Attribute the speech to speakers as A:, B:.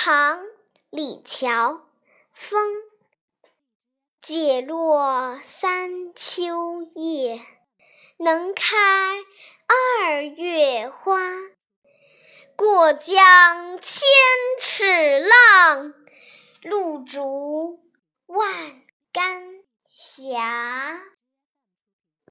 A: 唐李峤风解落三秋叶能开二月花过江千尺浪入竹万竿斜。